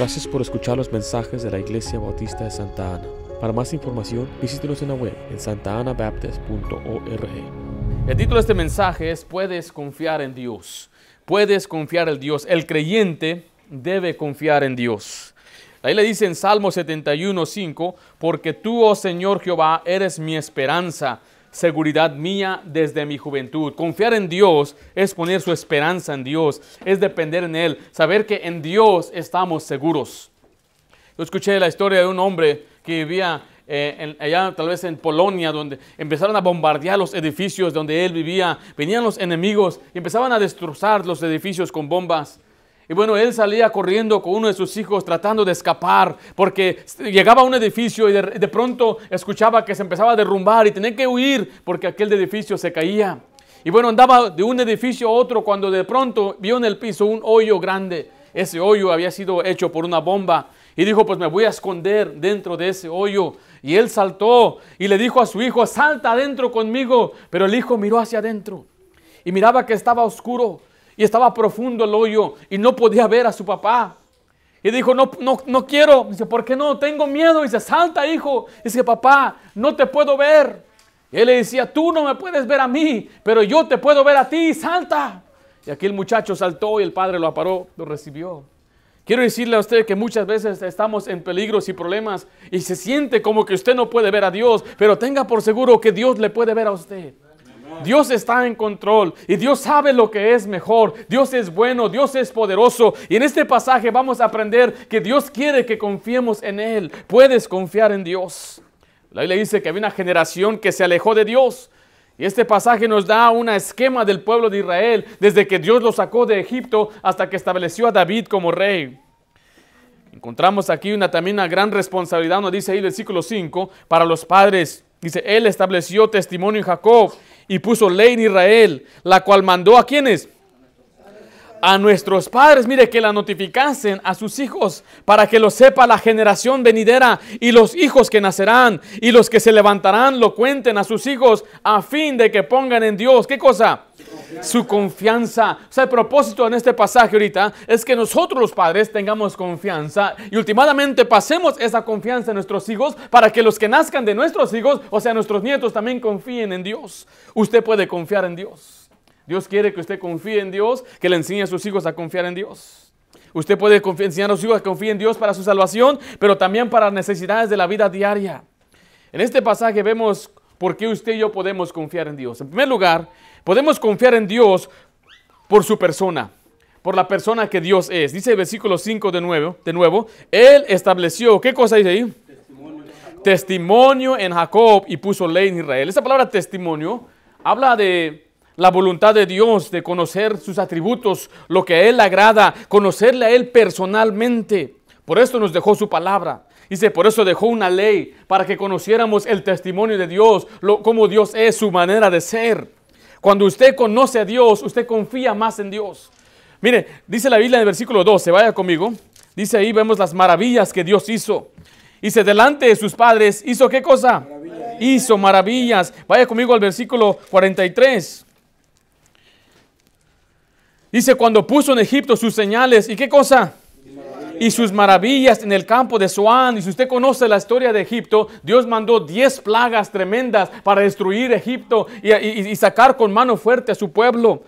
Gracias por escuchar los mensajes de la Iglesia Bautista de Santa Ana. Para más información, visítenos en la web en santaanabaptist.org. El título de este mensaje es Puedes confiar en Dios. Puedes confiar en Dios. El creyente debe confiar en Dios. Ahí le dice en Salmo 71, 5, porque tú, oh Señor Jehová, eres mi esperanza, seguridad mía desde mi juventud. Confiar en Dios es poner su esperanza en Dios, es depender en Él, saber que en Dios estamos seguros. Yo escuché la historia de un hombre que vivía eh, allá tal vez en Polonia, donde empezaron a bombardear los edificios donde él vivía. Venían los enemigos y empezaban a destrozar los edificios con bombas. Y bueno, él salía corriendo con uno de sus hijos tratando de escapar porque llegaba a un edificio y de, pronto escuchaba que se empezaba a derrumbar y tenía que huir porque aquel edificio se caía. Y bueno, andaba de un edificio a otro cuando de pronto vio en el piso un hoyo grande. Ese hoyo había sido hecho por una bomba. Y dijo, pues me voy a esconder dentro de ese hoyo. Y él saltó y le dijo a su hijo, salta adentro conmigo. Pero el hijo miró hacia adentro y miraba que estaba oscuro y estaba profundo el hoyo y no podía ver a su papá. Y dijo, no, no, no quiero. Dice, ¿por qué no? Tengo miedo. Dice, salta, hijo. Dice, papá, no te puedo ver. Él le decía, tú no me puedes ver a mí, pero yo te puedo ver a ti. Salta. Y aquí el muchacho saltó y el padre lo aparó, lo recibió. Quiero decirle a usted que muchas veces estamos en peligros y problemas y se siente como que usted no puede ver a Dios, pero tenga por seguro que Dios le puede ver a usted. Dios está en control y Dios sabe lo que es mejor. Dios es bueno, Dios es poderoso. Y en este pasaje vamos a aprender que Dios quiere que confiemos en Él. Puedes confiar en Dios. La Biblia dice que había una generación que se alejó de Dios. Y este pasaje nos da un esquema del pueblo de Israel desde que Dios lo sacó de Egipto hasta que estableció a David como rey. Encontramos aquí una, también una gran responsabilidad, nos dice ahí el versículo 5, para los padres. Dice, Él estableció testimonio en Jacob y puso ley en Israel, la cual mandó a quienes? A nuestros padres, mire, que la notificasen a sus hijos para que lo sepa la generación venidera y los hijos que nacerán y los que se levantarán lo cuenten a sus hijos a fin de que pongan en Dios. ¿Qué cosa? Su confianza. O sea, el propósito en este pasaje ahorita es que nosotros los padres tengamos confianza y últimamente pasemos esa confianza a nuestros hijos para que los que nazcan de nuestros hijos, o sea, nuestros nietos también confíen en Dios. Usted puede confiar en Dios. Dios quiere que usted confíe en Dios, que le enseñe a sus hijos a confiar en Dios. Usted puede enseñar a sus hijos a confiar en Dios para su salvación, pero también para las necesidades de la vida diaria. En este pasaje vemos por qué usted y yo podemos confiar en Dios. En primer lugar, podemos confiar en Dios por su persona, por la persona que Dios es. Dice el versículo 5 de nuevo, de nuevo, Él estableció, ¿qué cosa dice ahí? Testimonio. testimonio en Jacob y puso ley en Israel. Esa palabra testimonio habla de la voluntad de Dios, de conocer sus atributos, lo que a Él agrada, conocerle a Él personalmente. Por esto nos dejó su palabra. Dice, por eso dejó una ley, para que conociéramos el testimonio de Dios, lo, cómo Dios es, su manera de ser. Cuando usted conoce a Dios, usted confía más en Dios. Mire, dice la Biblia en el versículo 12, vaya conmigo. Dice ahí, vemos las maravillas que Dios hizo. Dice, delante de sus padres, ¿hizo qué cosa? Maravillas. Hizo maravillas. Vaya conmigo al versículo 43. Dice, cuando puso en Egipto sus señales, ¿y qué cosa? Y sus maravillas en el campo de Zoán. Y si usted conoce la historia de Egipto, Dios mandó 10 plagas tremendas para destruir Egipto y, y, sacar con mano fuerte a su pueblo.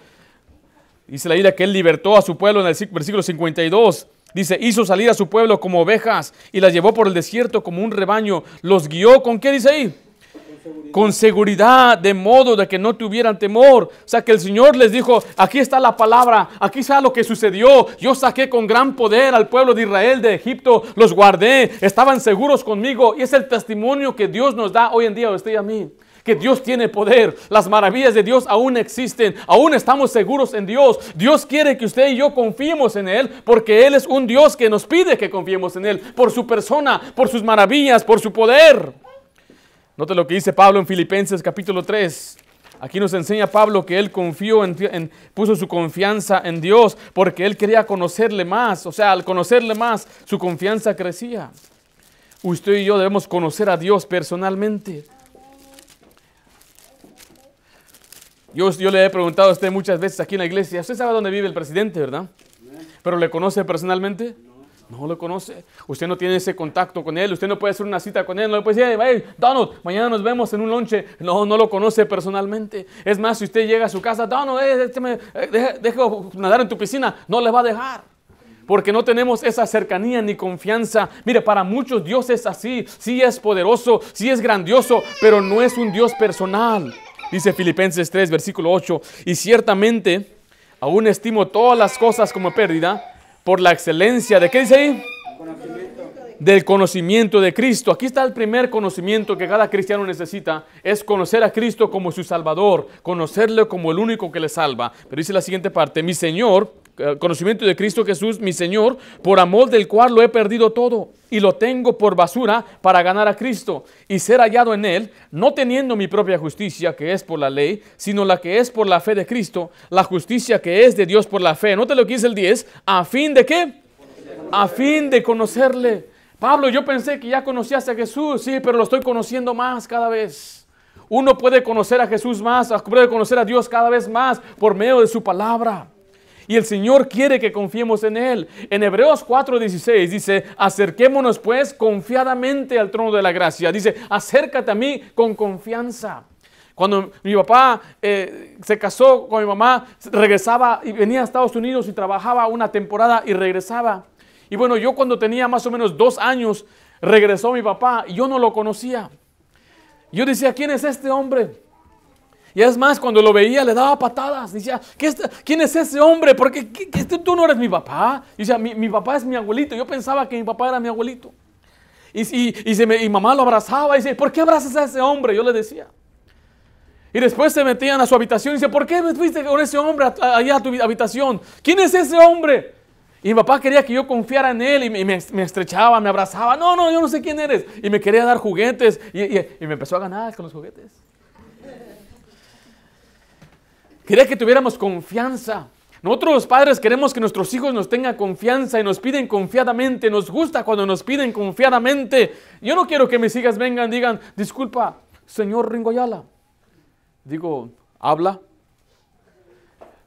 Dice la Biblia que él libertó a su pueblo en el versículo 52. Dice, hizo salir a su pueblo como ovejas y las llevó por el desierto como un rebaño. Los guió con qué dice ahí? Con seguridad, de modo de que no tuvieran temor. O sea que el Señor les dijo, aquí está la palabra, aquí está lo que sucedió. Yo saqué con gran poder al pueblo de Israel de Egipto, los guardé, estaban seguros conmigo. Y es el testimonio que Dios nos da hoy en día usted y a mí. Que Dios tiene poder, las maravillas de Dios aún existen, aún estamos seguros en Dios. Dios quiere que usted y yo confiemos en Él porque Él es un Dios que nos pide que confiemos en Él por su persona, por sus maravillas, por su poder. Note lo que dice Pablo en Filipenses capítulo 3. Aquí nos enseña Pablo que él confió en, puso su confianza en Dios porque él quería conocerle más. O sea, al conocerle más, su confianza crecía. Usted y yo debemos conocer a Dios personalmente. Yo, yo le he preguntado a usted muchas veces aquí en la iglesia, usted sabe dónde vive el presidente, ¿verdad? Pero ¿le conoce personalmente? No lo conoce. Usted no tiene ese contacto con él. Usted no puede hacer una cita con él. No le puede decir, Donald, mañana nos vemos en un lonche. No, no lo conoce personalmente. Es más, si usted llega a su casa, Donald, eh, eh, nadar en tu piscina. No le va a dejar. Porque no tenemos esa cercanía ni confianza. Mire, para muchos Dios es así. Sí es poderoso, sí es grandioso, pero no es un Dios personal. Dice Filipenses 3, versículo 8. Y ciertamente, aún estimo todas las cosas como pérdida por la excelencia de, ¿qué dice ahí? Del conocimiento de Cristo. Aquí está el primer conocimiento que cada cristiano necesita, es conocer a Cristo como su Salvador, conocerle como el único que le salva. Pero dice la siguiente parte, mi Señor, conocimiento de Cristo Jesús, mi Señor, por amor del cual lo he perdido todo y lo tengo por basura para ganar a Cristo y ser hallado en Él, no teniendo mi propia justicia, que es por la ley, sino la que es por la fe de Cristo, la justicia que es de Dios por la fe. Note lo que dice el 10, a fin de qué? A fin de conocerle. Pablo, yo pensé que ya conocías a Jesús, sí, pero lo estoy conociendo más cada vez. Uno puede conocer a Jesús más, puede conocer a Dios cada vez más por medio de su palabra. Y el Señor quiere que confiemos en Él. En Hebreos 4:16 dice, acerquémonos pues confiadamente al trono de la gracia. Dice, acércate a mí con confianza. Cuando mi papá eh, se casó con mi mamá, regresaba y venía a Estados Unidos y trabajaba una temporada y regresaba. Y bueno, yo cuando tenía más o menos dos años, regresó mi papá y yo no lo conocía. Yo decía, ¿quién es este hombre? Y es más, cuando lo veía le daba patadas. Decía, ¿quién es ese hombre? Porque tú no eres mi papá. Y decía, mi, papá es mi abuelito. Yo pensaba que mi papá era mi abuelito. Y, y, me, mamá lo abrazaba y dice, ¿por qué abrazas a ese hombre? Yo le decía. Y después se metían a su habitación y dice, ¿por qué me fuiste con ese hombre allá a tu habitación? ¿Quién es ese hombre? Y mi papá quería que yo confiara en él y me, me, estrechaba, me abrazaba. No, no, yo no sé quién eres. Y me quería dar juguetes y, y me empezó a ganar con los juguetes. Quería que tuviéramos confianza. Nosotros los padres queremos que nuestros hijos nos tengan confianza y nos piden confiadamente. Nos gusta cuando nos piden confiadamente. Yo no quiero que mis hijas vengan y digan, disculpa, señor Ringoyala. Digo, habla.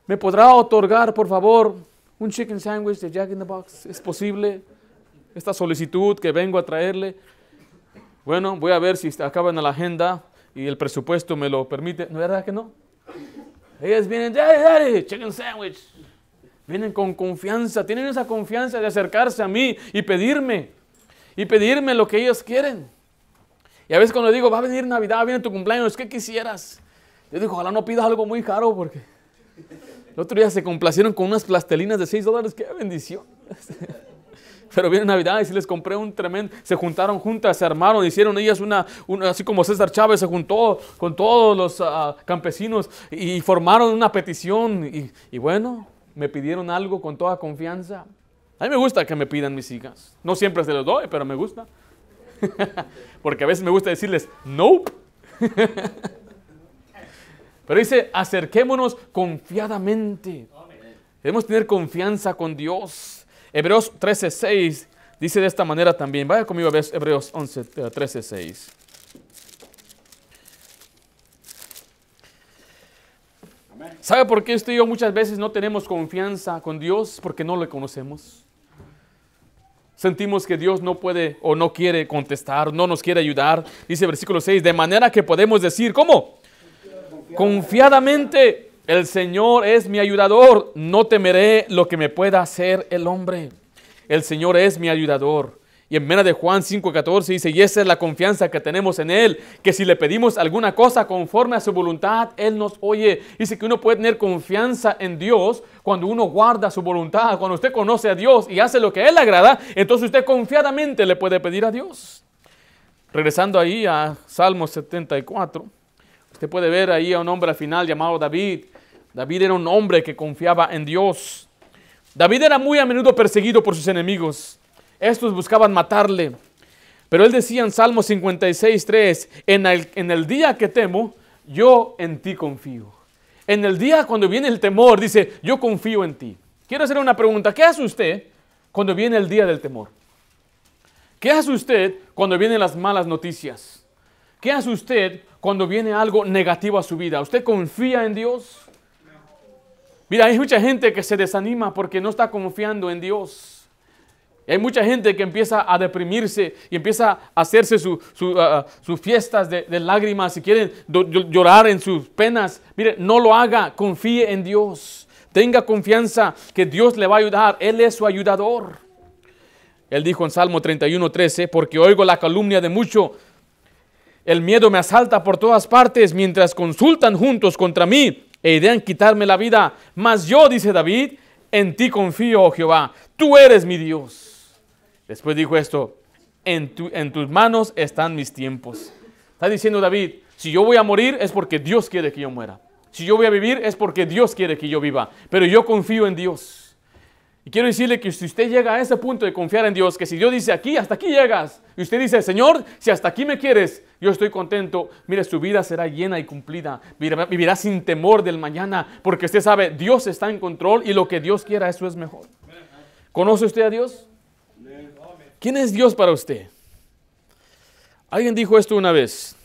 ¿Me podrá otorgar, por favor, un chicken sandwich de Jack in the Box? ¿Es posible? Esta solicitud que vengo a traerle. Bueno, voy a ver si acaba en la agenda y el presupuesto me lo permite. ¿No verdad que no? Ellas vienen, daddy, daddy, chicken sandwich. Vienen con confianza, tienen esa confianza de acercarse a mí y pedirme, y pedirme lo que ellos quieren. Y a veces cuando digo, va a venir Navidad, viene tu cumpleaños, ¿qué quisieras? Yo digo, ojalá no pidas algo muy caro porque el otro día se complacieron con unas plastelinas de 6 dólares, qué bendición. Pero viene Navidad y si les compré un tremendo, se juntaron juntas, se armaron, hicieron ellas una, así como César Chávez se juntó con todos los ah, campesinos y, formaron una petición y, y bueno, me pidieron algo con toda confianza. A mí me gusta que me pidan mis hijas. No siempre se los doy, pero me gusta. Porque a veces me gusta decirles, nope. pero dice, acerquémonos confiadamente. Debemos tener confianza con Dios. Hebreos 13:6 dice de esta manera también. Vaya conmigo a ver Hebreos 11, 13:6. ¿Sabe por qué usted y yo muchas veces no tenemos confianza con Dios? Porque no le conocemos. Sentimos que Dios no puede o no quiere contestar, no nos quiere ayudar. Dice versículo 6, de manera que podemos decir, ¿cómo? Confiadamente el Señor es mi ayudador, no temeré lo que me pueda hacer el hombre. El Señor es mi ayudador. Y en mena de Juan 5:14 dice, y esa es la confianza que tenemos en Él, que si le pedimos alguna cosa conforme a su voluntad, Él nos oye. Dice que uno puede tener confianza en Dios cuando uno guarda su voluntad, cuando usted conoce a Dios y hace lo que a Él le agrada, entonces usted confiadamente le puede pedir a Dios. Regresando ahí a Salmo 74, usted puede ver ahí a un hombre al final llamado David, David era un hombre que confiaba en Dios. David era muy a menudo perseguido por sus enemigos. Estos buscaban matarle. Pero él decía en Salmo 56, 3, en el, en el día que temo, yo en ti confío. En el día cuando viene el temor, dice, yo confío en ti. Quiero hacer una pregunta. ¿Qué hace usted cuando viene el día del temor? ¿Qué hace usted cuando vienen las malas noticias? ¿Qué hace usted cuando viene algo negativo a su vida? ¿Usted confía en Dios? Mira, hay mucha gente que se desanima porque no está confiando en Dios. Hay mucha gente que empieza a deprimirse y empieza a hacerse sus su, uh, uh, fiestas de, de, lágrimas y quieren llorar en sus penas. Mire, no lo haga, confíe en Dios. Tenga confianza que Dios le va a ayudar. Él es su ayudador. Él dijo en Salmo 31, 13, porque oigo la calumnia de mucho. El miedo me asalta por todas partes mientras consultan juntos contra mí e idean quitarme la vida. Mas yo, dice David, en ti confío, oh Jehová. Tú eres mi Dios. Después dijo esto, en, en tus manos están mis tiempos. Está diciendo David, si yo voy a morir es porque Dios quiere que yo muera. Si yo voy a vivir es porque Dios quiere que yo viva. Pero yo confío en Dios. Y quiero decirle que si usted llega a ese punto de confiar en Dios, que si Dios dice aquí, hasta aquí llegas, y usted dice, Señor, si hasta aquí me quieres, yo estoy contento, mire, su vida será llena y cumplida, vivirá, sin temor del mañana, porque usted sabe, Dios está en control y lo que Dios quiera, eso es mejor. ¿Conoce usted a Dios? ¿Quién es Dios para usted? Alguien dijo esto una vez.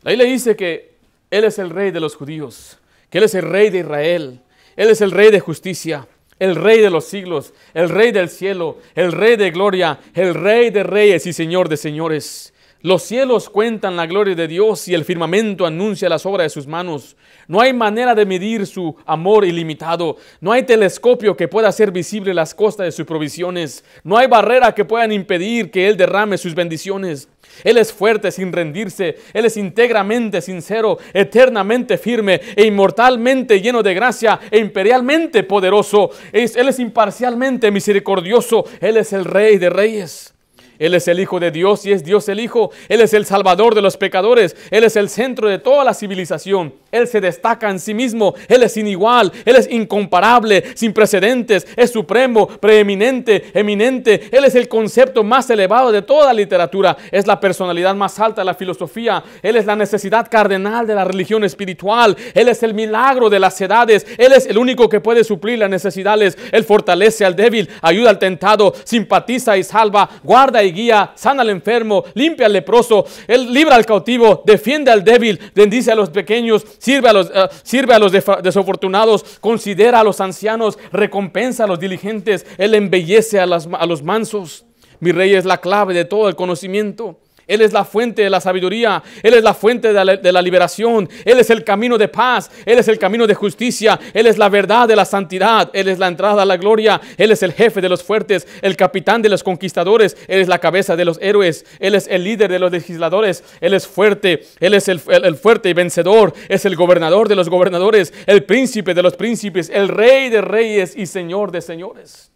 La Biblia dice que Él es el rey de los judíos, que Él es el rey de Israel, Él es el rey de justicia, el rey de los siglos, el rey del cielo, el rey de gloria, el rey de reyes y señor de señores. Los cielos cuentan la gloria de Dios y el firmamento anuncia las obras de sus manos. No hay manera de medir su amor ilimitado. No hay telescopio que pueda hacer visible las costas de sus provisiones. No hay barrera que puedan impedir que Él derrame sus bendiciones. Él es fuerte sin rendirse. Él es íntegramente sincero, eternamente firme e inmortalmente lleno de gracia e imperialmente poderoso. Él es imparcialmente misericordioso. Él es el Rey de Reyes. Él es el Hijo de Dios y es Dios el Hijo. Él es el Salvador de los pecadores. Él es el centro de toda la civilización. Él se destaca en sí mismo. Él es inigual. Él es incomparable, sin precedentes. Es supremo, preeminente, eminente. Él es el concepto más elevado de toda la literatura. Es la personalidad más alta de la filosofía. Él es la necesidad cardenal de la religión espiritual. Él es el milagro de las edades. Él es el único que puede suplir las necesidades. Él fortalece al débil, ayuda al tentado, simpatiza y salva, guarda y guía, sana al enfermo, limpia al leproso, Él libra al cautivo, defiende al débil, bendice a los pequeños, sirve a los, uh, sirve a los desafortunados, considera a los ancianos, recompensa a los diligentes, Él embellece a, a los mansos. Mi rey es la clave de todo el conocimiento. Él es la fuente de la sabiduría. Él es la fuente de la, de la, liberación. Él es el camino de paz. Él es el camino de justicia. Él es la verdad de la santidad. Él es la entrada a la gloria. Él es el jefe de los fuertes, el capitán de los conquistadores. Él es la cabeza de los héroes. Él es el líder de los legisladores. Él es fuerte. Él es el, el, el fuerte y vencedor. Es el gobernador de los gobernadores. El príncipe de los príncipes. El rey de reyes y señor de señores.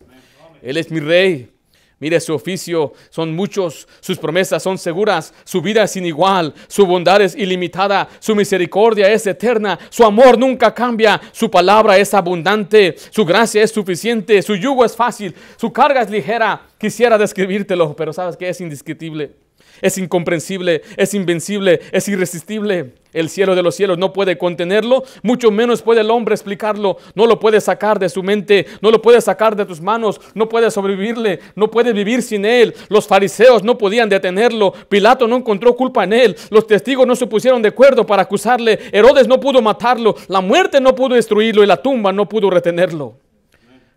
Él es mi rey. Mire, su oficio son muchos, sus promesas son seguras, su vida es sin igual, su bondad es ilimitada, su misericordia es eterna, su amor nunca cambia, su palabra es abundante, su gracia es suficiente, su yugo es fácil, su carga es ligera. Quisiera describírtelo, pero sabes que es indescriptible es incomprensible, es invencible, es irresistible. El cielo de los cielos no puede contenerlo, mucho menos puede el hombre explicarlo. No lo puede sacar de su mente, no lo puede sacar de tus manos, no puede sobrevivirle, no puede vivir sin él. Los fariseos no podían detenerlo, Pilato no encontró culpa en él, los testigos no se pusieron de acuerdo para acusarle, Herodes no pudo matarlo, la muerte no pudo destruirlo y la tumba no pudo retenerlo.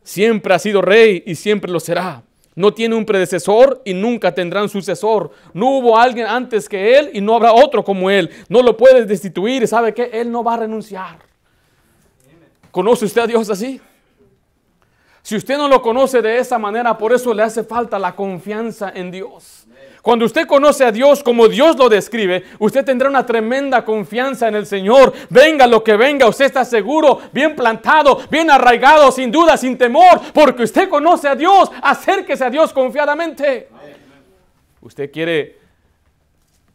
Siempre ha sido rey y siempre lo será. No tiene un predecesor y nunca tendrá un sucesor. No hubo alguien antes que él y no habrá otro como él. No lo puedes destituir. ¿Sabe qué? Él no va a renunciar. ¿Conoce usted a Dios así? Si usted no lo conoce de esa manera, por eso le hace falta la confianza en Dios. Cuando usted conoce a Dios como Dios lo describe, usted tendrá una tremenda confianza en el Señor. Venga lo que venga, usted está seguro, bien plantado, bien arraigado, sin duda, sin temor, porque usted conoce a Dios. Acérquese a Dios confiadamente. Usted quiere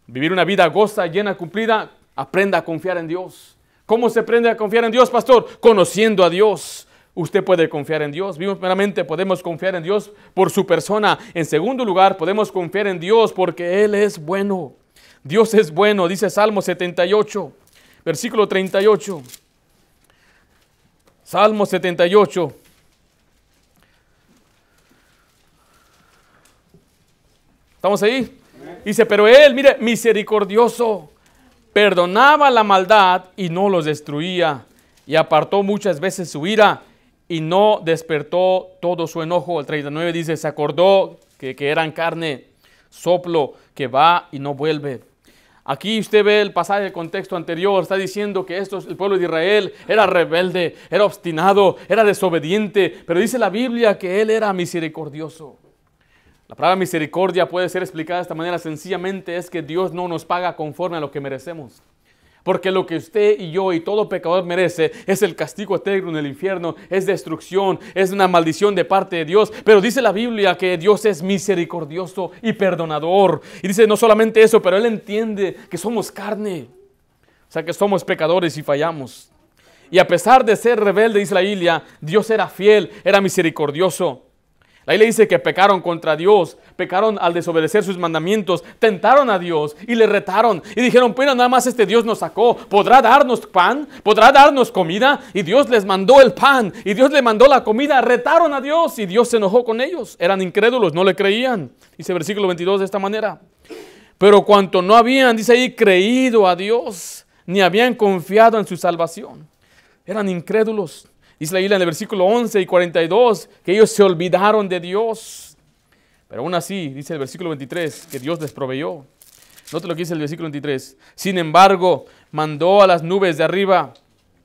vivir una vida goza, llena, cumplida, aprenda a confiar en Dios. ¿Cómo se aprende a confiar en Dios, pastor? Conociendo a Dios. Usted puede confiar en Dios. Primeramente, podemos confiar en Dios por su persona. En segundo lugar, podemos confiar en Dios porque Él es bueno. Dios es bueno, dice Salmo 78, versículo 38. Salmo 78. ¿Estamos ahí? Dice, pero Él, mire, misericordioso, perdonaba la maldad y no los destruía, y apartó muchas veces su ira y no despertó todo su enojo. El 39 dice, se acordó que, eran carne, soplo que va y no vuelve. Aquí usted ve el pasaje del contexto anterior, está diciendo que el pueblo de Israel era rebelde, era obstinado, era desobediente, pero dice la Biblia que él era misericordioso. La palabra misericordia puede ser explicada de esta manera sencillamente es que Dios no nos paga conforme a lo que merecemos. Porque lo que usted y yo y todo pecador merece es el castigo eterno en el infierno, es destrucción, es una maldición de parte de Dios. Pero dice la Biblia que Dios es misericordioso y perdonador. Y dice no solamente eso, pero Él entiende que somos carne. O sea, que somos pecadores y fallamos. Y a pesar de ser rebelde, dice Dios era fiel, era misericordioso. La le dice que pecaron contra Dios, pecaron al desobedecer sus mandamientos, tentaron a Dios y le retaron y dijeron, pero nada más este Dios nos sacó, ¿podrá darnos pan? ¿Podrá darnos comida? Y Dios les mandó el pan y Dios le mandó la comida, retaron a Dios y Dios se enojó con ellos. Eran incrédulos, no le creían. Dice versículo 22 de esta manera. Pero cuanto no habían, dice ahí, creído a Dios, ni habían confiado en su salvación, eran incrédulos Dice la Biblia en el versículo 11 y 42 que ellos se olvidaron de Dios. Pero aún así, dice el versículo 23, que Dios les proveyó. Note lo que dice el versículo 23. Sin embargo, mandó a las nubes de arriba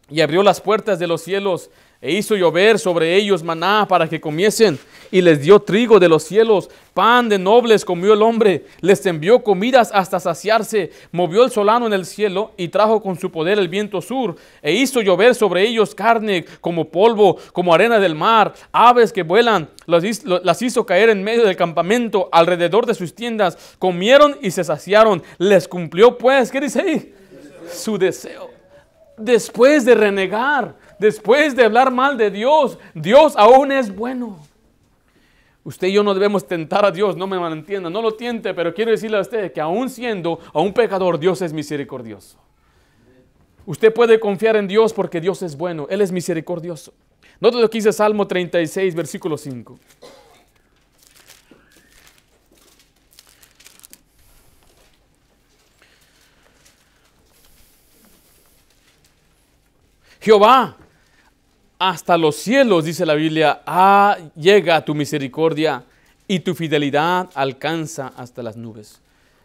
y abrió las puertas de los cielos e hizo llover sobre ellos maná para que comiesen, y les dio trigo de los cielos, pan de nobles comió el hombre, les envió comidas hasta saciarse, movió el solano en el cielo y trajo con su poder el viento sur, e hizo llover sobre ellos carne como polvo, como arena del mar, aves que vuelan, las hizo caer en medio del campamento, alrededor de sus tiendas, comieron y se saciaron, les cumplió pues, ¿qué dice ahí? Su deseo. Después de renegar, después de hablar mal de Dios, Dios aún es bueno. Usted y yo no debemos tentar a Dios, no me malentienda, no lo tiente, pero quiero decirle a usted que aún siendo a un pecador, Dios es misericordioso. Usted puede confiar en Dios porque Dios es bueno, Él es misericordioso. Note lo que dice Salmo 36, versículo 5. Jehová hasta los cielos, dice la Biblia, ah, llega tu misericordia y tu fidelidad alcanza hasta las nubes.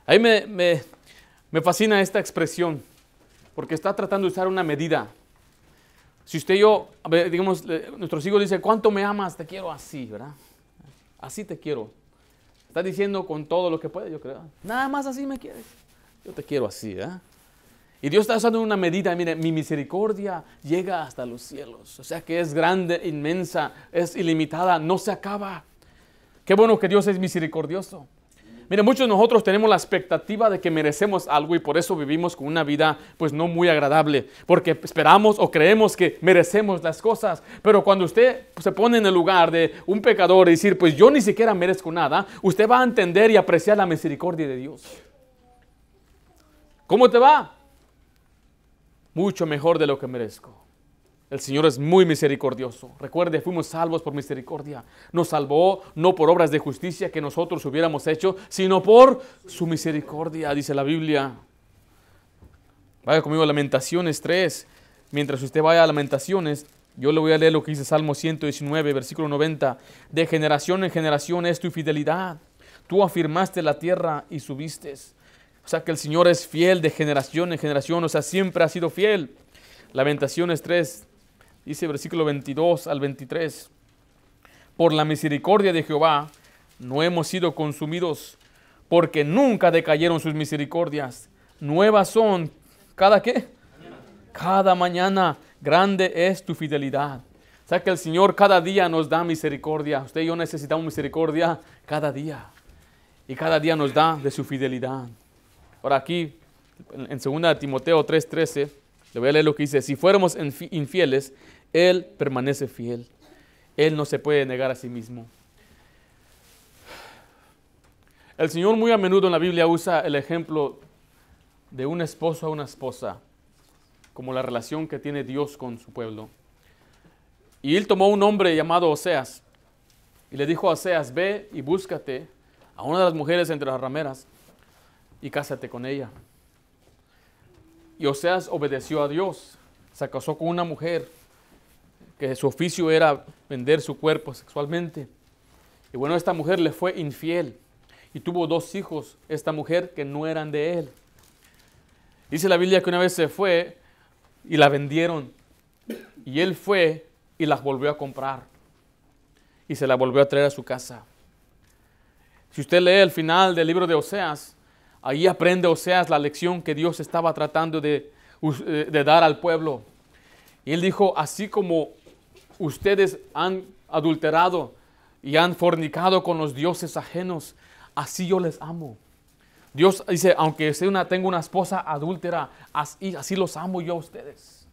Ahí me, me, fascina esta expresión, porque está tratando de usar una medida. Si usted yo, digamos, nuestros hijos dicen, ¿cuánto me amas? Te quiero así, ¿verdad? Así te quiero. Está diciendo con todo lo que puede, yo creo. Nada más así me quieres. Yo te quiero así, ¿verdad? Y Dios está usando una medida, mire, mi misericordia llega hasta los cielos. O sea que es grande, inmensa, es ilimitada, no se acaba. Qué bueno que Dios es misericordioso. Mire, muchos de nosotros tenemos la expectativa de que merecemos algo y por eso vivimos con una vida pues no muy agradable, porque esperamos o creemos que merecemos las cosas. Pero cuando usted se pone en el lugar de un pecador y decir, pues yo ni siquiera merezco nada, usted va a entender y apreciar la misericordia de Dios. ¿Cómo te va? Mucho mejor de lo que merezco. El Señor es muy misericordioso. Recuerde, fuimos salvos por misericordia. Nos salvó no por obras de justicia que nosotros hubiéramos hecho, sino por su misericordia, dice la Biblia. Vaya conmigo a Lamentaciones 3. Mientras usted vaya a Lamentaciones, yo le voy a leer lo que dice Salmo 119, versículo 90. De generación en generación es tu fidelidad. Tú afirmaste la tierra y subiste. O sea que el Señor es fiel de generación en generación, o sea, siempre ha sido fiel. Lamentaciones 3, dice versículo 22 al 23. Por la misericordia de Jehová no hemos sido consumidos, porque nunca decayeron sus misericordias. Nuevas son cada qué? Cada mañana grande es tu fidelidad. O sea que el Señor cada día nos da misericordia. Usted y yo necesitamos misericordia cada día. Y cada día nos da de su fidelidad. Ahora aquí, en 2 Timoteo 3:13, le voy a leer lo que dice, si fuéramos infieles, Él permanece fiel. Él no se puede negar a sí mismo. El Señor muy a menudo en la Biblia usa el ejemplo de un esposo a una esposa, como la relación que tiene Dios con su pueblo. Y él tomó un hombre llamado Oseas y le dijo a Oseas, ve y búscate a una de las mujeres entre las rameras y cásate con ella. Y Oseas obedeció a Dios, se casó con una mujer que su oficio era vender su cuerpo sexualmente. Y bueno, esta mujer le fue infiel y tuvo dos hijos, esta mujer que no eran de él. Dice la Biblia que una vez se fue y la vendieron y él fue y las volvió a comprar y se la volvió a traer a su casa. Si usted lee el final del libro de Oseas, ahí aprende Oseas la lección que Dios estaba tratando de, eh, de dar al pueblo. Y él dijo, así como ustedes han adulterado y han fornicado con los dioses ajenos, así yo les amo. Dios dice, aunque sea una, tengo una esposa adúltera, así, así los amo yo a ustedes.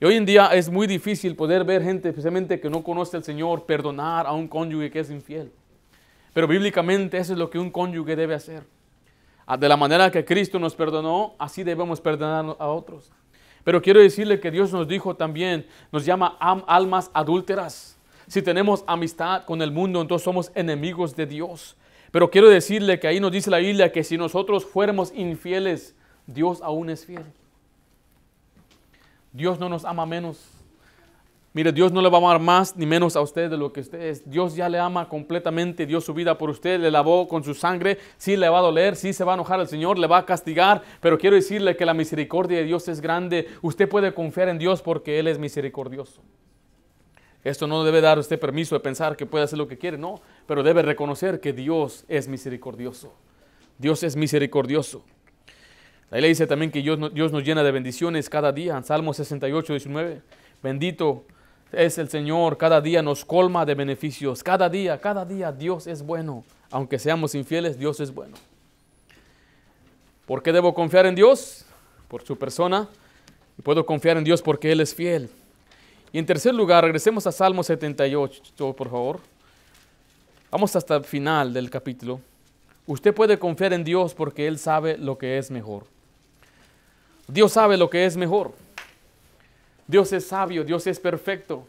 Y hoy en día es muy difícil poder ver gente, especialmente que no conoce al Señor, perdonar a un cónyuge que es infiel. Pero bíblicamente eso es lo que un cónyuge debe hacer. De la manera que Cristo nos perdonó, así debemos perdonar a otros. Pero quiero decirle que Dios nos dijo también, nos llama almas adúlteras. Si tenemos amistad con el mundo, entonces somos enemigos de Dios. Pero quiero decirle que ahí nos dice la Biblia que si nosotros fuéramos infieles, Dios aún es fiel. Dios no nos ama menos. Mire, Dios no le va a amar más ni menos a usted de lo que usted es. Dios ya le ama completamente, dio su vida por usted, le lavó con su sangre. Sí le va a doler, sí se va a enojar el Señor, le va a castigar, pero quiero decirle que la misericordia de Dios es grande. Usted puede confiar en Dios porque Él es misericordioso. Esto no debe dar usted permiso de pensar que puede hacer lo que quiere, no, pero debe reconocer que Dios es misericordioso. Dios es misericordioso. Ahí le dice también que Dios, Dios nos llena de bendiciones cada día. En Salmo 68, 19. Bendito es el Señor, cada día nos colma de beneficios. Cada día, cada día Dios es bueno. Aunque seamos infieles, Dios es bueno. ¿Por qué debo confiar en Dios? Por su persona. Puedo confiar en Dios porque Él es fiel. Y en tercer lugar, regresemos a Salmo 78, por favor. Vamos hasta el final del capítulo. Usted puede confiar en Dios porque Él sabe lo que es mejor. Dios sabe lo que es mejor. Dios es sabio, Dios es perfecto.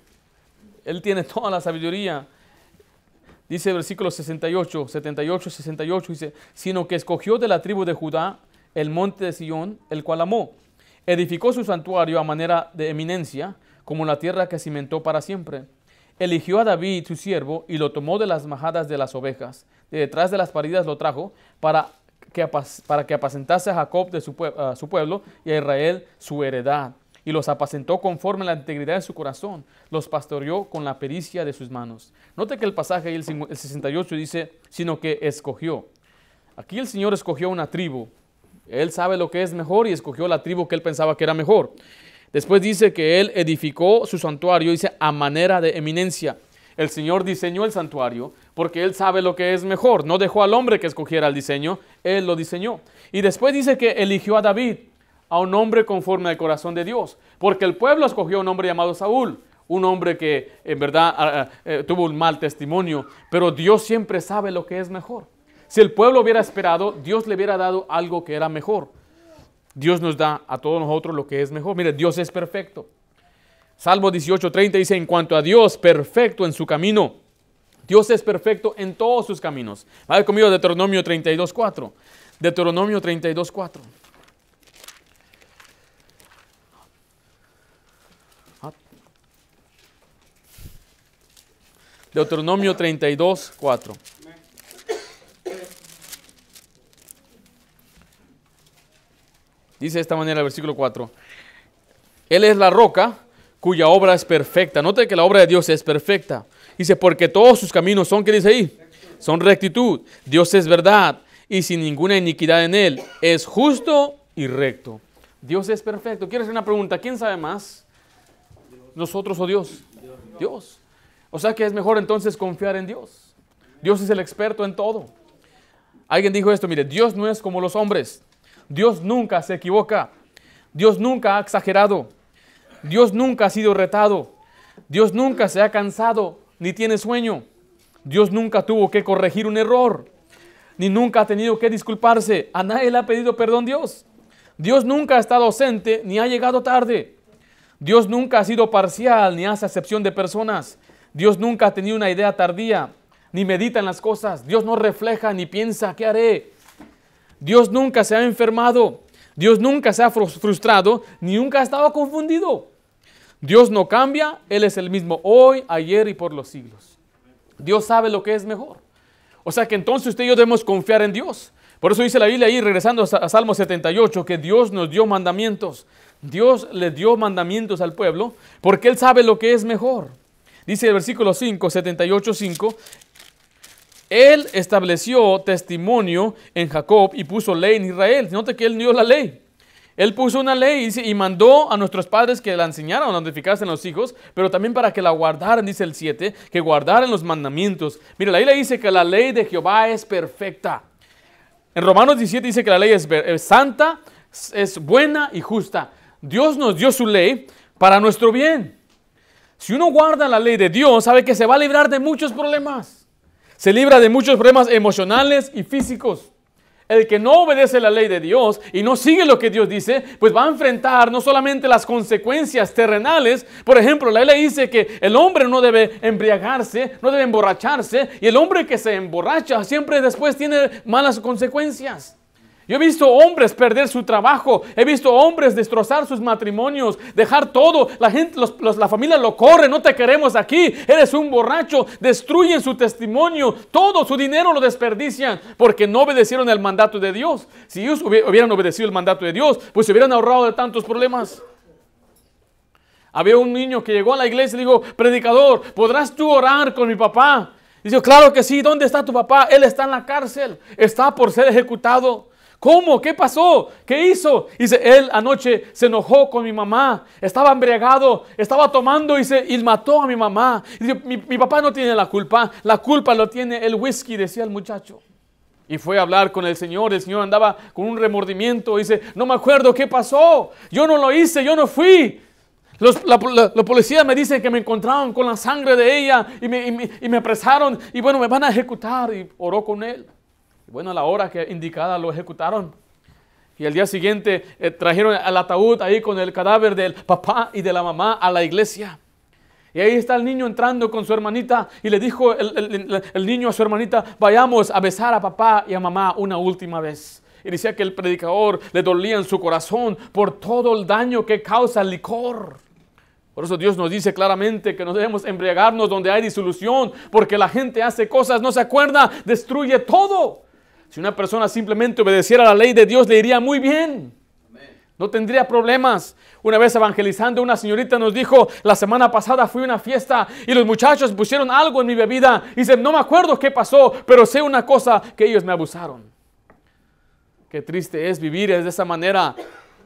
Él tiene toda la sabiduría. Dice el versículo 68, 78, 68, dice, sino que escogió de la tribu de Judá el monte de Sión, el cual amó. Edificó su santuario a manera de eminencia como la tierra que cimentó para siempre. Eligió a David, su siervo, y lo tomó de las majadas de las ovejas. De detrás de las paridas lo trajo para que, para que apacentase a Jacob de su, su pueblo y a Israel su heredad. Y los apacentó conforme a la integridad de su corazón. Los pastoreó con la pericia de sus manos. Note que el pasaje, el 68, dice, sino que escogió. Aquí el Señor escogió una tribu. Él sabe lo que es mejor y escogió la tribu que él pensaba que era mejor. Después dice que él edificó su santuario, dice, a manera de eminencia. El Señor diseñó el santuario porque Él sabe lo que es mejor. No dejó al hombre que escogiera el diseño, Él lo diseñó. Y después dice que eligió a David, a un hombre conforme al corazón de Dios, porque el pueblo escogió a un hombre llamado Saúl, un hombre que en verdad ah, ah, eh, tuvo un mal testimonio, pero Dios siempre sabe lo que es mejor. Si el pueblo hubiera esperado, Dios le hubiera dado algo que era mejor. Dios nos da a todos nosotros lo que es mejor. Mire, Dios es perfecto. Salmo 18:30 dice, en cuanto a Dios, perfecto en su camino. Dios es perfecto en todos sus caminos. Vaya conmigo Deuteronomio 32:4. Deuteronomio 32:4. Deuteronomio 32:4. Dice de esta manera el versículo 4. Él es la roca cuya obra es perfecta. Note que la obra de Dios es perfecta. Dice, porque todos sus caminos son, ¿qué dice ahí? Son rectitud. Dios es verdad y sin ninguna iniquidad en él. Es justo y recto. Dios es perfecto. Quiero hacer una pregunta. ¿Quién sabe más? ¿Nosotros o Dios? Dios. O sea que es mejor entonces confiar en Dios. Dios es el experto en todo. Alguien dijo esto, mire, Dios no es como los hombres. Dios nunca se equivoca. Dios nunca ha exagerado. Dios nunca ha sido retado. Dios nunca se ha cansado ni tiene sueño. Dios nunca tuvo que corregir un error. Ni nunca ha tenido que disculparse. A nadie le ha pedido perdón Dios. Dios nunca ha estado ausente ni ha llegado tarde. Dios nunca ha sido parcial ni hace excepción de personas. Dios nunca ha tenido una idea tardía ni medita en las cosas. Dios no refleja ni piensa, ¿qué haré? Dios nunca se ha enfermado. Dios nunca se ha frustrado, ni nunca ha estado confundido. Dios no cambia, Él es el mismo hoy, ayer y por los siglos. Dios sabe lo que es mejor. O sea que entonces usted y yo debemos confiar en Dios. Por eso dice la Biblia ahí, regresando a Salmo 78, que Dios nos dio mandamientos. Dios le dio mandamientos al pueblo porque Él sabe lo que es mejor. Dice el versículo 5, 78, 5, Él estableció testimonio en Jacob y puso ley en Israel. Note que Él dio la ley. Él puso una ley y mandó a nuestros padres que la enseñaran a notificarse en los hijos, pero también para que la guardaran, dice el 7, que guardaran los mandamientos. Mira, la Biblia dice que la ley de Jehová es perfecta. En Romanos 17 dice que la ley es santa, es buena y justa. Dios nos dio su ley para nuestro bien. Si uno guarda la ley de Dios, sabe que se va a librar de muchos problemas. Se libra de muchos problemas emocionales y físicos. El que no obedece la ley de Dios y no sigue lo que Dios dice, pues va a enfrentar no solamente las consecuencias terrenales, por ejemplo, la ley dice que el hombre no debe embriagarse, no debe emborracharse, y el hombre que se emborracha siempre después tiene malas consecuencias. Yo he visto hombres perder su trabajo, he visto hombres destrozar sus matrimonios, dejar todo, la gente, la familia lo corre, no te queremos aquí, eres un borracho, destruyen su testimonio, todo su dinero lo desperdician porque no obedecieron el mandato de Dios. Si ellos hubieran obedecido el mandato de Dios, pues se hubieran ahorrado de tantos problemas. Había un niño que llegó a la iglesia y dijo, predicador, ¿podrás tú orar con mi papá? Dice, claro que sí, ¿dónde está tu papá? Él está en la cárcel, está por ser ejecutado. ¿Cómo? ¿Qué pasó? ¿Qué hizo? Dice, él anoche se enojó con mi mamá, estaba embriagado, estaba tomando y, se, y mató a mi mamá. Dice, mi, mi papá no tiene la culpa, la culpa lo tiene el whisky, decía el muchacho. Y fue a hablar con el Señor. El Señor andaba con un remordimiento. Dice, no me acuerdo qué pasó. Yo no lo hice, yo no fui. Los, la, policía me dice que me encontraron con la sangre de ella y me, y, me, y me apresaron. Y bueno, me van a ejecutar. Y oró con él. Bueno, a la hora que indicada lo ejecutaron. Y al día siguiente eh, trajeron al ataúd ahí con el cadáver del papá y de la mamá a la iglesia. Y ahí está el niño entrando con su hermanita y le dijo el, el, niño a su hermanita, vayamos a besar a papá y a mamá una última vez. Y decía que el predicador le dolía en su corazón por todo el daño que causa el licor. Por eso Dios nos dice claramente que no debemos embriagarnos donde hay disolución, porque la gente hace cosas, no se acuerda, destruye todo. Si una persona simplemente obedeciera la ley de Dios, le iría muy bien. No tendría problemas. Una vez evangelizando, una señorita nos dijo, la semana pasada fui a una fiesta y los muchachos pusieron algo en mi bebida. Y dice, no me acuerdo qué pasó, pero sé una cosa, que ellos me abusaron. Qué triste es vivir de esa manera.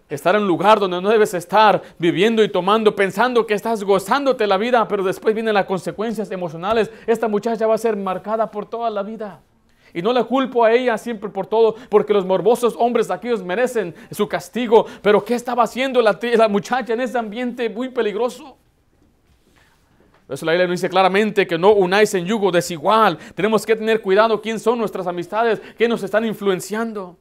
Estar en un lugar donde no debes estar, viviendo y tomando, pensando que estás gozándote la vida, pero después vienen las consecuencias emocionales. Esta muchacha va a ser marcada por toda la vida. Y no le culpo a ella siempre por todo, porque los morbosos hombres aquellos merecen su castigo. Pero ¿qué estaba haciendo la, muchacha en ese ambiente muy peligroso? Eso la Biblia nos dice claramente que no unáis en yugo desigual. Tenemos que tener cuidado quién son nuestras amistades, qué nos están influenciando.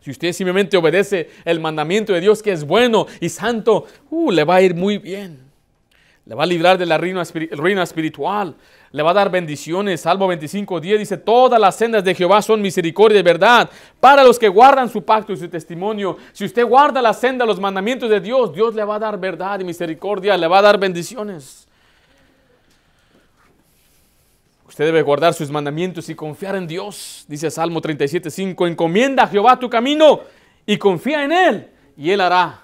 Si usted simplemente obedece el mandamiento de Dios que es bueno y santo, uh, le va a ir muy bien. Le va a librar de la ruina, espiritual le va a dar bendiciones. Salmo 25, 10 dice, todas las sendas de Jehová son misericordia y verdad para los que guardan su pacto y su testimonio. Si usted guarda la senda, los mandamientos de Dios, Dios le va a dar verdad y misericordia, le va a dar bendiciones. Usted debe guardar sus mandamientos y confiar en Dios. Dice Salmo 37, 5, encomienda a Jehová tu camino y confía en Él y Él hará.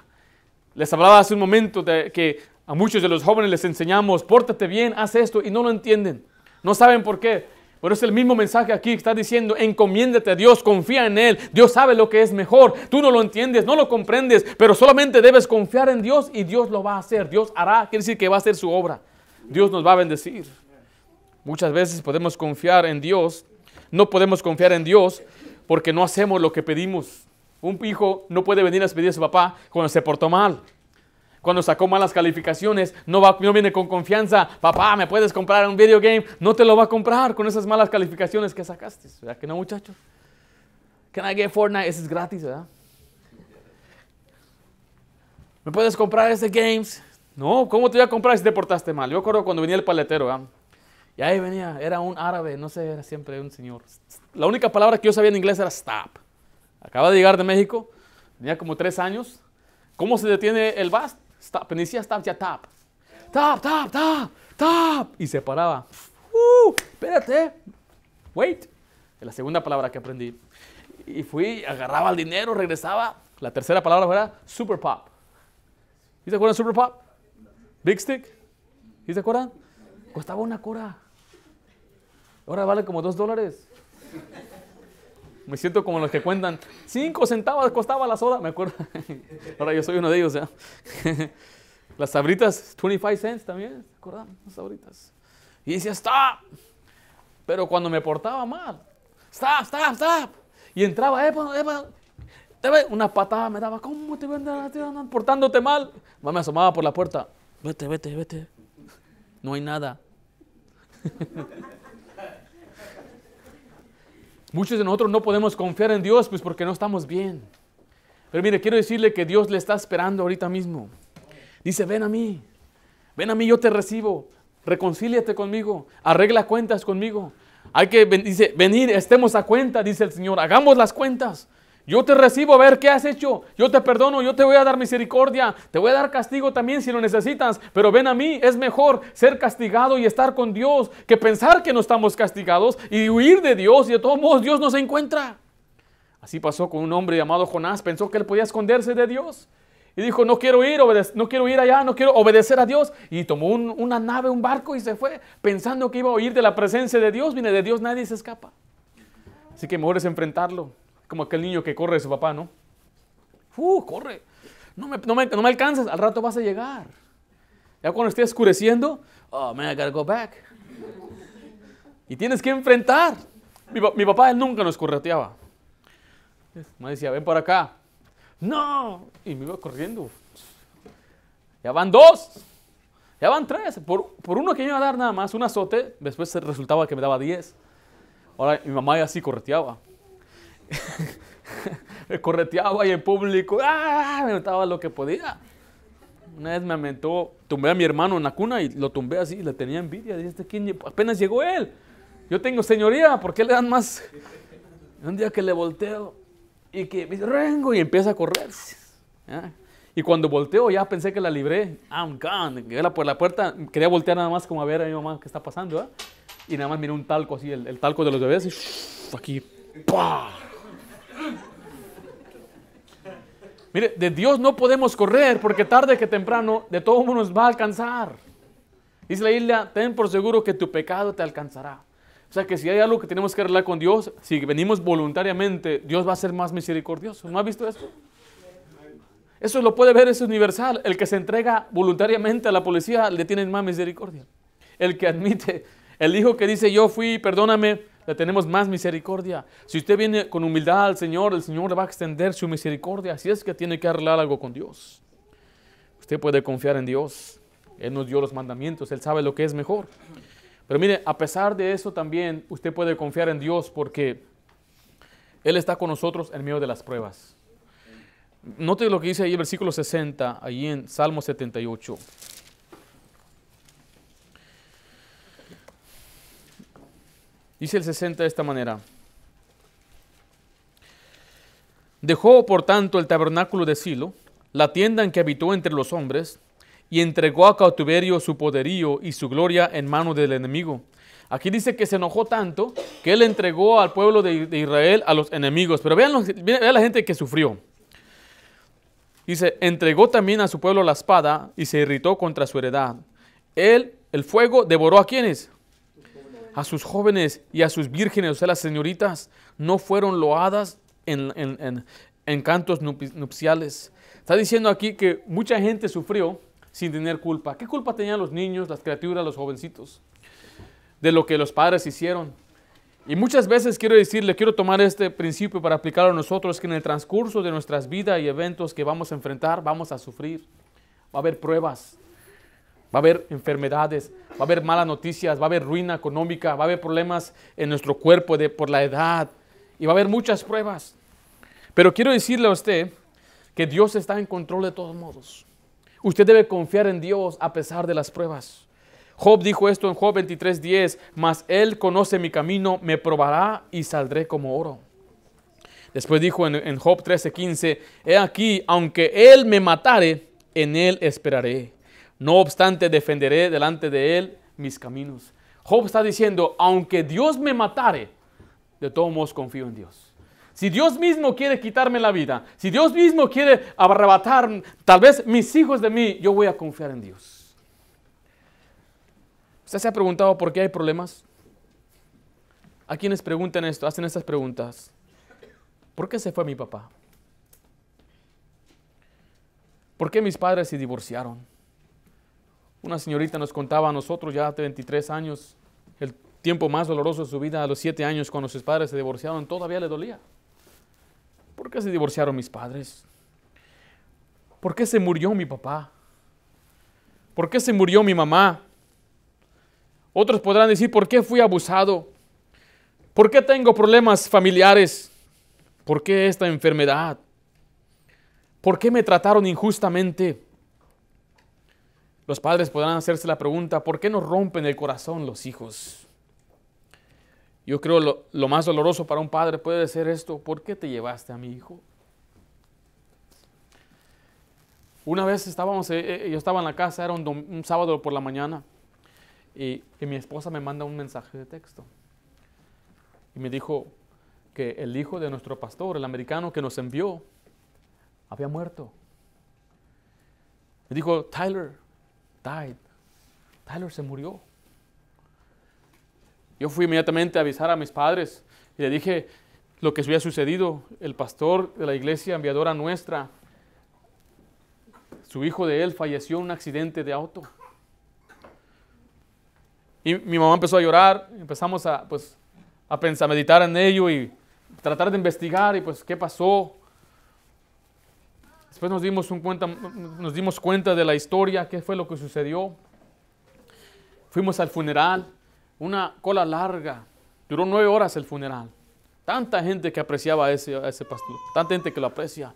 Les hablaba hace un momento de que a muchos de los jóvenes les enseñamos, pórtate bien, haz esto, y no lo entienden. No saben por qué. Pero es el mismo mensaje aquí, está diciendo, encomiéndate a Dios, confía en Él, Dios sabe lo que es mejor, tú no lo entiendes, no lo comprendes, pero solamente debes confiar en Dios y Dios lo va a hacer, Dios hará, quiere decir que va a hacer su obra, Dios nos va a bendecir. Muchas veces podemos confiar en Dios, no podemos confiar en Dios porque no hacemos lo que pedimos. Un hijo no puede venir a pedir a su papá cuando se portó mal cuando sacó malas calificaciones, no, va, no viene con confianza, papá, ¿me puedes comprar un video game? No te lo va a comprar con esas malas calificaciones que sacaste, ¿verdad que no, muchachos? Can I get Fortnite? Ese es gratis, ¿verdad? ¿Me puedes comprar ese games? No, ¿cómo te voy a comprar si te portaste mal? Yo acuerdo cuando venía el paletero, ¿verdad? Y ahí venía, era un árabe, no sé, era siempre un señor. La única palabra que yo sabía en inglés era stop. Acaba de llegar de México, tenía como tres años. ¿Cómo se detiene el bus? Stop. Inicia stop, ya tap. stop, stop, stop, stop. Y se paraba. Uh, espérate, wait. Es la segunda palabra que aprendí. Y fui, agarraba el dinero, regresaba. La tercera palabra era super pop. ¿Y se acuerdan super pop? Big stick. ¿Y se acuerdan? Costaba una cura. Ahora vale como dos dólares. Me siento como los que cuentan, cinco centavos costaba la soda, me acuerdo. Ahora yo soy uno de ellos, ¿ya? Las sabritas, 25 cents también, ¿se acuerdan? Las sabritas. Y decía, stop. Pero cuando me portaba mal, stop, stop, stop. Y entraba, epa, epa, una patada me daba, ¿cómo te andan portándote mal? Me asomaba por la puerta, vete, vete, vete. No hay nada. Muchos de nosotros no podemos confiar en Dios pues porque no estamos bien. Pero mire, quiero decirle que Dios le está esperando ahorita mismo. Dice, ven a mí, ven a mí, yo te recibo, reconcíliate conmigo, arregla cuentas conmigo. Hay que, dice, venir, estemos a cuenta, dice el Señor, hagamos las cuentas. Yo te recibo a ver qué has hecho. Yo te perdono, yo te voy a dar misericordia. Te voy a dar castigo también si lo necesitas. Pero ven a mí, es mejor ser castigado y estar con Dios que pensar que no estamos castigados y huir de Dios y de todos modos Dios nos encuentra. Así pasó con un hombre llamado Jonás. Pensó que él podía esconderse de Dios. Y dijo, no quiero ir, no quiero ir allá, no quiero obedecer a Dios. Y tomó una nave, un barco y se fue pensando que iba a huir de la presencia de Dios. Viene de Dios nadie se escapa. Así que mejor es enfrentarlo como aquel niño que corre de su papá, ¿no? ¡Uh, corre! No me, no, me, no me alcanzas, al rato vas a llegar. Ya cuando esté oscureciendo, oh man, I gotta go back. Y tienes que enfrentar. Mi, papá nunca nos correteaba. Me decía, ven por acá. No. Y me iba corriendo. Ya van dos. Ya van tres. Por, por uno que me iba a dar nada más, un azote, después resultaba que me daba diez. Ahora mi mamá ya así correteaba. Correteaba ahí en público, ¡ah! me notaba lo que podía. Una vez me aventó, tumbé a mi hermano en la cuna y lo tumbé así, le tenía envidia. Dice, este, ¿quién? apenas llegó él. Yo tengo señoría, ¿por qué le dan más? Un día que le volteo y que me dice, Rengo, y empieza a correr. Y cuando volteo ya pensé que la libré. I'm gone. Era por la puerta, quería voltear nada más como a ver a mi mamá qué está pasando. Y nada más miré un talco así, el, talco de los bebés, y aquí. ¡pah! Mire, de Dios no podemos correr porque tarde que temprano de todo mundo nos va a alcanzar. Dice la isla, ten por seguro que tu pecado te alcanzará. O sea que si hay algo que tenemos que arreglar con Dios, si venimos voluntariamente, Dios va a ser más misericordioso. ¿No ha visto esto? Eso lo puede ver, es universal. El que se entrega voluntariamente a la policía le tiene más misericordia. El que admite, el hijo que dice yo fui, perdóname, le tenemos más misericordia. Si usted viene con humildad al Señor, el Señor le va a extender su misericordia. Si es que tiene que arreglar algo con Dios. Usted puede confiar en Dios. Él nos dio los mandamientos, Él sabe lo que es mejor. Pero mire, a pesar de eso también usted puede confiar en Dios porque Él está con nosotros en medio de las pruebas. Note lo que dice ahí el versículo 60, ahí en Salmo 78. Dice el 60 de esta manera. Dejó, por tanto, el tabernáculo de Silo, la tienda en que habitó entre los hombres, y entregó a cautiverio su poderío y su gloria en mano del enemigo. Aquí dice que se enojó tanto que él entregó al pueblo de, Israel a los enemigos. Pero vean, vean la gente que sufrió. Dice, entregó también a su pueblo la espada y se irritó contra su heredad. Él, el fuego, devoró a quienes? A sus jóvenes y a sus vírgenes, o sea, las señoritas, no fueron loadas en, cantos nupciales. Está diciendo aquí que mucha gente sufrió sin tener culpa. ¿Qué culpa tenían los niños, las criaturas, los jovencitos? De lo que los padres hicieron. Y muchas veces quiero decirle, quiero tomar este principio para aplicarlo a nosotros, que en el transcurso de nuestras vidas y eventos que vamos a enfrentar, vamos a sufrir. Va a haber pruebas, Va a haber enfermedades, va a haber malas noticias, va a haber ruina económica, va a haber problemas en nuestro cuerpo de, por la edad y va a haber muchas pruebas. Pero quiero decirle a usted que Dios está en control de todos modos. Usted debe confiar en Dios a pesar de las pruebas. Job dijo esto en Job 23:10, mas Él conoce mi camino, me probará y saldré como oro. Después dijo en, en Job 13:15, he aquí, aunque Él me matare, en Él esperaré No obstante, defenderé delante de él mis caminos. Job está diciendo, aunque Dios me matare, de todos modos confío en Dios. Si Dios mismo quiere quitarme la vida, si Dios mismo quiere arrebatar tal vez mis hijos de mí, yo voy a confiar en Dios. ¿Usted se ha preguntado por qué hay problemas? A quienes preguntan esto, hacen estas preguntas. ¿Por qué se fue mi papá? ¿Por qué mis padres se divorciaron? Una señorita nos contaba a nosotros ya de 23 años, el tiempo más doloroso de su vida, a los 7 años cuando sus padres se divorciaron, todavía le dolía. ¿Por qué se divorciaron mis padres? ¿Por qué se murió mi papá? ¿Por qué se murió mi mamá? Otros podrán decir, ¿por qué fui abusado? ¿Por qué tengo problemas familiares? ¿Por qué esta enfermedad? ¿Por qué me trataron injustamente? Los padres podrán hacerse la pregunta, ¿por qué nos rompen el corazón los hijos? Yo creo lo, lo más doloroso para un padre puede ser esto, ¿por qué te llevaste a mi hijo? Una vez estábamos, eh, eh, yo estaba en la casa, era un, sábado por la mañana, y, mi esposa me manda un mensaje de texto. Y me dijo que el hijo de nuestro pastor, el americano que nos envió, había muerto. Me dijo, Tyler, died. Tyler se murió. Yo fui inmediatamente a avisar a mis padres y le dije lo que había sucedido. El pastor de la iglesia enviadora nuestra, su hijo de él falleció en un accidente de auto. Y mi mamá empezó a llorar, empezamos a, pues, a pensar, a meditar en ello y tratar de investigar y pues qué pasó. Después nos dimos, un cuenta, nos dimos cuenta de la historia, qué fue lo que sucedió. Fuimos al funeral, una cola larga, duró nueve horas el funeral. Tanta gente que apreciaba a ese, a ese pastor, tanta gente que lo aprecia.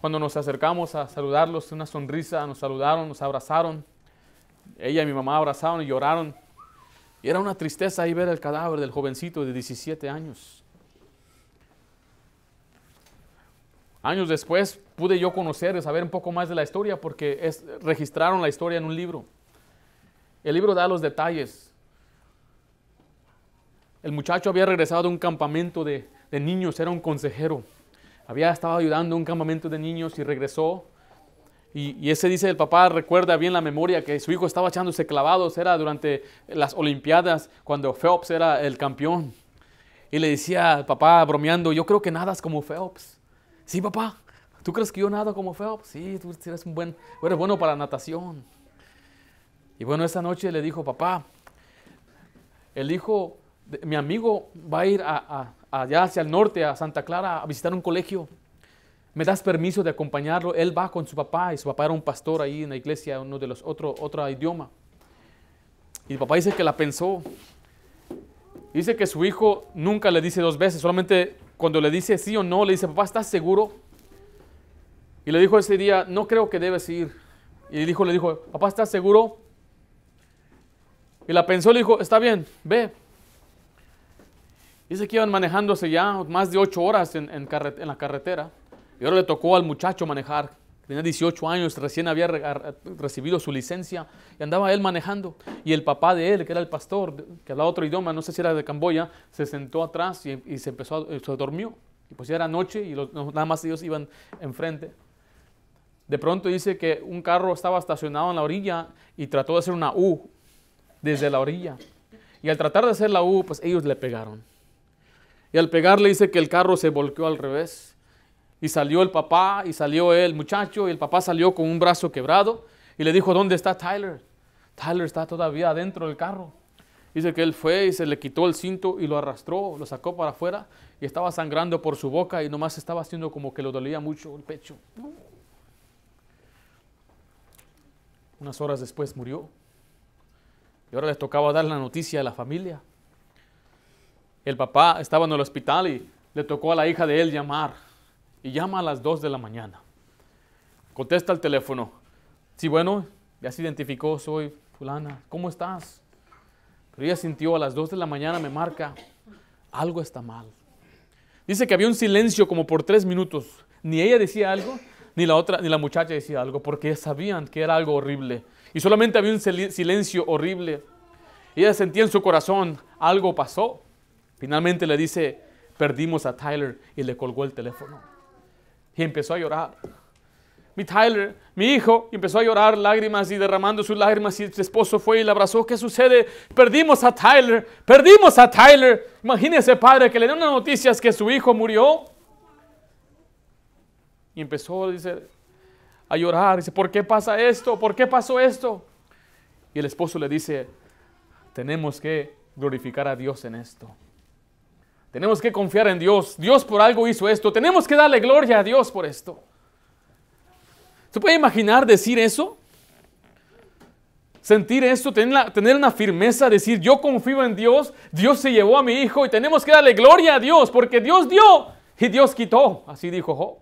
Cuando nos acercamos a saludarlos, una sonrisa, nos saludaron, nos abrazaron. Ella y mi mamá abrazaron y lloraron. Y era una tristeza ahí ver el cadáver del jovencito de 17 años. Años después pude yo conocer y saber un poco más de la historia porque es, registraron la historia en un libro. El libro da los detalles. El muchacho había regresado de un campamento de, de niños, era un consejero. Había estado ayudando a un campamento de niños y regresó. Y, y, ese dice el papá, recuerda bien la memoria que su hijo estaba echándose clavados, era durante las Olimpiadas, cuando Phelps era el campeón. Y le decía al papá, bromeando, yo creo que nadas como Phelps. Sí, papá, ¿tú crees que yo nado como Phelps? Sí, tú eres un buen, eres bueno para natación. Y bueno, esa noche le dijo, papá, el hijo, de, mi amigo va a ir a, allá hacia el norte, a Santa Clara, a visitar un colegio. ¿Me das permiso de acompañarlo? Él va con su papá y su papá era un pastor ahí en la iglesia, uno de los otro, otro idioma. Y el papá dice que la pensó. Dice que su hijo nunca le dice dos veces, solamente cuando le dice sí o no, le dice, papá, ¿estás seguro? Y le dijo ese día, no creo que debes ir. Y el hijo le dijo, papá, ¿estás seguro? Y la pensó le dijo, está bien, ve. Dice que iban manejándose ya más de ocho horas en, en, en la carretera. Y ahora le tocó al muchacho manejar. Tenía 18 años, recién había re recibido su licencia y andaba él manejando. Y el papá de él, que era el pastor, que hablaba otro idioma, no sé si era de Camboya, se sentó atrás y, y se empezó, a, se dormió. Y pues ya era noche y los, nada más ellos iban enfrente. De pronto dice que un carro estaba estacionado en la orilla y trató de hacer una U desde la orilla. Y al tratar de hacer la U, pues ellos le pegaron. Y al pegarle dice que el carro se volteó al revés. Y salió el papá y salió el muchacho y el papá salió con un brazo quebrado y le dijo, ¿dónde está Tyler? Tyler está todavía adentro del carro. Dice que él fue y se le quitó el cinto y lo arrastró, lo sacó para afuera y estaba sangrando por su boca y nomás estaba haciendo como que le dolía mucho el pecho. Unas horas después murió. Y ahora les tocaba dar la noticia a la familia. El papá estaba en el hospital y le tocó a la hija de él llamar y llama a las 2 de la mañana. Contesta el teléfono. Sí, bueno, ya se identificó, soy fulana. ¿Cómo estás? Pero ella sintió a las 2 de la mañana, me marca, algo está mal. Dice que había un silencio como por tres minutos. Ni ella decía algo, ni la otra, ni la muchacha decía algo, porque sabían que era algo horrible. Y solamente había un silencio horrible. Ella sentía en su corazón, algo pasó. Finalmente le dice, perdimos a Tyler y le colgó el teléfono. Y empezó a llorar. Mi Tyler, mi hijo, empezó a llorar lágrimas y derramando sus lágrimas y su esposo fue y le abrazó. ¿Qué sucede? Perdimos a Tyler, perdimos a Tyler. Imagínese, padre, que le dio unas noticias que su hijo murió. Y empezó, a llorar. Dice, ¿por qué pasa esto? ¿Por qué pasó esto? Y el esposo le dice, tenemos que glorificar a Dios en esto. Tenemos que confiar en Dios. Dios por algo hizo esto. Tenemos que darle gloria a Dios por esto. ¿Se puede imaginar decir eso? Sentir esto, tener, una firmeza, decir yo confío en Dios, Dios se llevó a mi hijo y tenemos que darle gloria a Dios porque Dios dio y Dios quitó. Así dijo Job.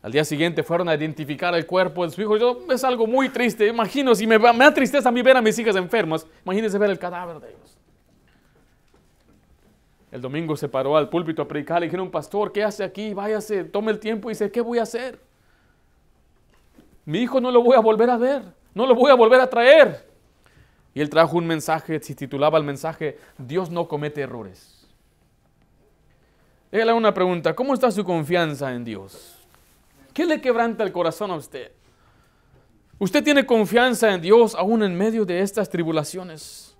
Al día siguiente fueron a identificar el cuerpo de su hijo. Yo, es algo muy triste. Imagino, si me, me da tristeza a mí ver a mis hijas enfermas, imagínense ver el cadáver de ellos. El domingo se paró al púlpito a predicar. Le dijeron, pastor, ¿qué hace aquí? Váyase, tome el tiempo y dice, ¿qué voy a hacer? Mi hijo no lo voy a volver a ver, no lo voy a volver a traer. Y él trajo un mensaje, se titulaba el mensaje, Dios no comete errores. Déjale una pregunta, ¿cómo está su confianza en Dios? ¿Qué le quebranta el corazón a usted? ¿Usted tiene confianza en Dios aún en medio de estas tribulaciones?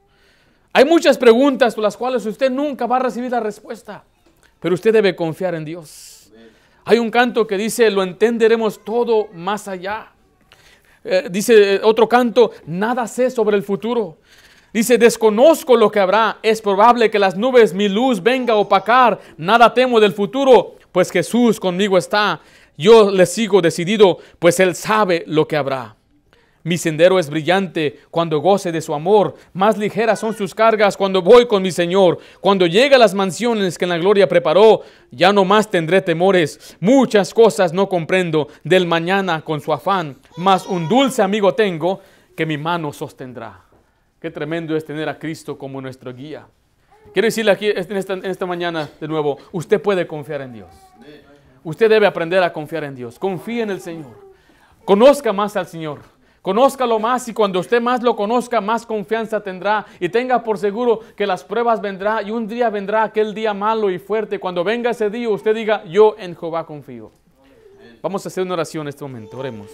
Hay muchas preguntas por las cuales usted nunca va a recibir la respuesta, pero usted debe confiar en Dios. Hay un canto que dice, lo entenderemos todo más allá. Eh, dice eh, otro canto, nada sé sobre el futuro. Dice, desconozco lo que habrá. Es probable que las nubes mi luz venga a opacar. Nada temo del futuro, pues Jesús conmigo está. Yo le sigo decidido, pues Él sabe lo que habrá. Mi sendero es brillante cuando goce de su amor. Más ligeras son sus cargas cuando voy con mi Señor. Cuando llega a las mansiones que en la gloria preparó, ya no más tendré temores. Muchas cosas no comprendo del mañana con su afán. Mas un dulce amigo tengo que mi mano sostendrá. Qué tremendo es tener a Cristo como nuestro guía. Quiero decirle aquí en esta, en esta mañana de nuevo, usted puede confiar en Dios. Usted debe aprender a confiar en Dios. Confíe en el Señor. Conozca más al Señor. Conózcalo más y cuando usted más lo conozca, más confianza tendrá y tenga por seguro que las pruebas vendrán y un día vendrá aquel día malo y fuerte. Cuando venga ese día, usted diga, yo en Jehová confío. Vamos a hacer una oración en este momento, oremos.